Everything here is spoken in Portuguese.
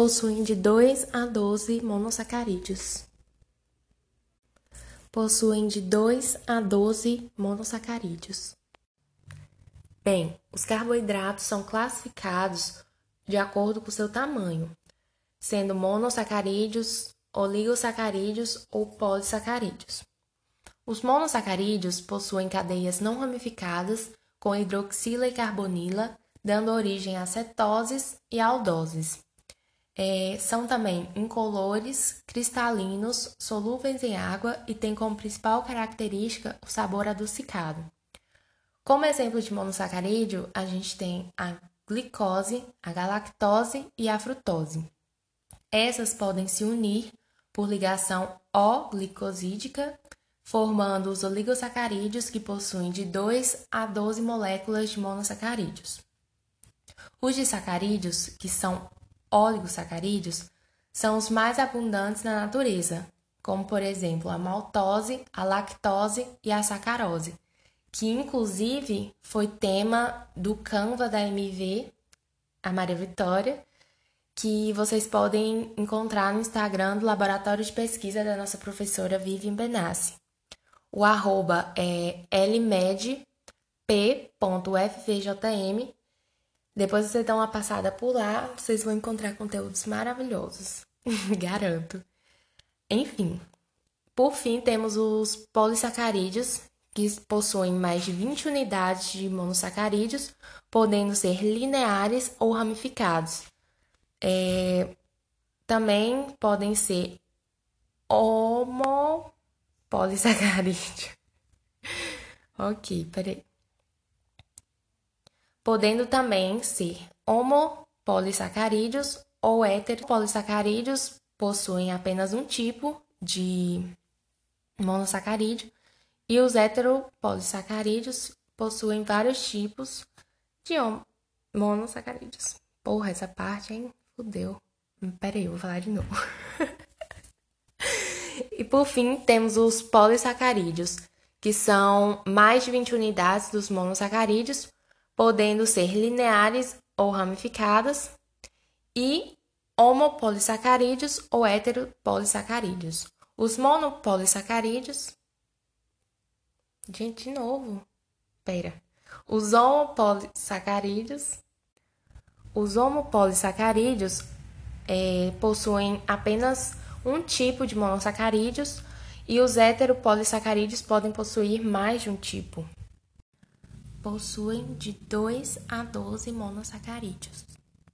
possuem de 2 a 12 monossacarídeos. Possuem de 2 a 12 monossacarídeos. Bem, os carboidratos são classificados de acordo com seu tamanho, sendo monossacarídeos, oligosacarídeos ou polissacarídeos. Os monossacarídeos possuem cadeias não ramificadas com hidroxila e carbonila, dando origem a cetoses e aldoses. É, são também incolores, cristalinos, solúveis em água e têm como principal característica o sabor adocicado. Como exemplo de monossacarídeo, a gente tem a glicose, a galactose e a frutose. Essas podem se unir por ligação O-glicosídica, formando os oligosacarídeos que possuem de 2 a 12 moléculas de monossacarídeos. Os disacarídeos, que são oligosacarídeos são os mais abundantes na natureza, como por exemplo a maltose, a lactose e a sacarose, que inclusive foi tema do Canva da MV, a Maria Vitória, que vocês podem encontrar no Instagram do Laboratório de Pesquisa da nossa professora Vivian Benassi. O arroba é lmedp.fvjm depois vocês dão uma passada por lá, vocês vão encontrar conteúdos maravilhosos. Garanto. Enfim. Por fim, temos os polissacarídeos, que possuem mais de 20 unidades de monossacarídeos, podendo ser lineares ou ramificados. É... Também podem ser homopolissacarídeos. ok, peraí podendo também ser homopolissacarídeos ou heteropolissacarídeos, possuem apenas um tipo de monossacarídeo, e os heteropolissacarídeos possuem vários tipos de monossacarídeos. Porra, essa parte, hein? Fudeu. Peraí, eu vou falar de novo. e por fim, temos os polissacarídeos, que são mais de 20 unidades dos monossacarídeos, podendo ser lineares ou ramificadas, e homopolissacarídeos ou heteropolissacarídeos. Os monopolissacarídeos. Gente, de novo. Pera. Os homopolissacarídeos. Os homopolissacarídeos é, possuem apenas um tipo de monossacarídeos e os heteropolissacarídeos podem possuir mais de um tipo possuem de 2 a 12 monossacarídeos.